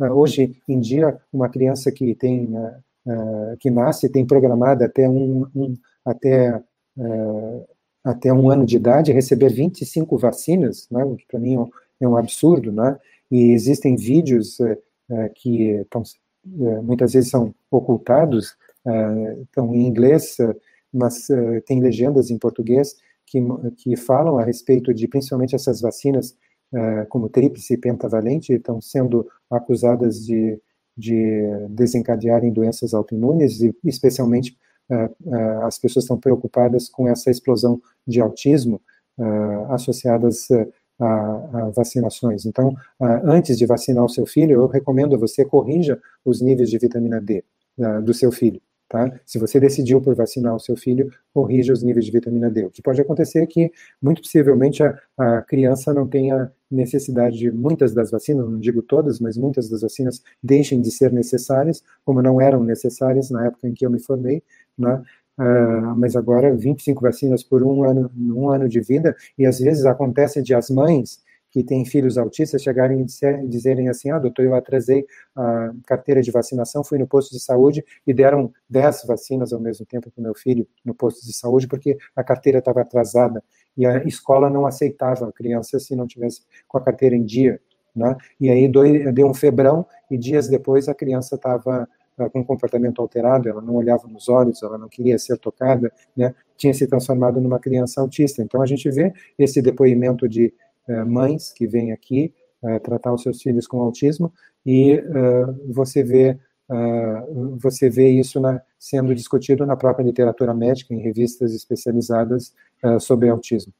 hoje em dia, uma criança que tem que nasce tem programada até um, um até até um ano de idade receber 25 vacinas, né, o que para mim é um absurdo, né? E existem vídeos que estão, muitas vezes são ocultados, estão em inglês, mas tem legendas em português que, que falam a respeito de principalmente essas vacinas uh, como tríplice e pentavalente, estão sendo acusadas de, de desencadearem doenças autoimunes, e especialmente uh, uh, as pessoas estão preocupadas com essa explosão de autismo associadas a, a, vacinações. Então, antes de vacinar o seu filho, eu recomendo a você corrija os níveis de vitamina D do seu filho. Tá? Se você decidiu por vacinar o seu filho, corrija os níveis de vitamina D. O que pode acontecer é que, muito possivelmente, a, a criança não tenha necessidade de muitas das vacinas, não digo todas, mas muitas das vacinas deixem de ser necessárias, como não eram necessárias na época em que eu me formei, né? Uh, mas agora 25 vacinas por um ano, um ano de vida, e às vezes acontece de as mães que têm filhos autistas chegarem e dizerem assim, ah, doutor, eu atrasei a carteira de vacinação, fui no posto de saúde e deram 10 vacinas ao mesmo tempo para o meu filho no posto de saúde, porque a carteira estava atrasada e a escola não aceitava a criança se não tivesse com a carteira em dia, né? E aí deu um febrão e dias depois a criança estava ah, com um comportamento alterado, ela não olhava nos olhos, ela não queria ser tocada, né? Tinha se transformado numa criança autista. Então a gente vê esse depoimento de eh, mães que vêm aqui eh, tratar os seus filhos com autismo e você vê você vê isso na, sendo discutido na própria literatura médica, em revistas especializadas sobre autismo.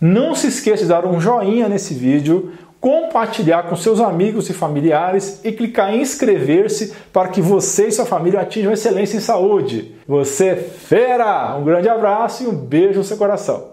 Não se esqueça de dar um joinha nesse vídeo, compartilhar com seus amigos e familiares e clicar em inscrever-se para que você e sua família atinjam excelência em saúde. Você é fera! Um grande abraço e um beijo no seu coração.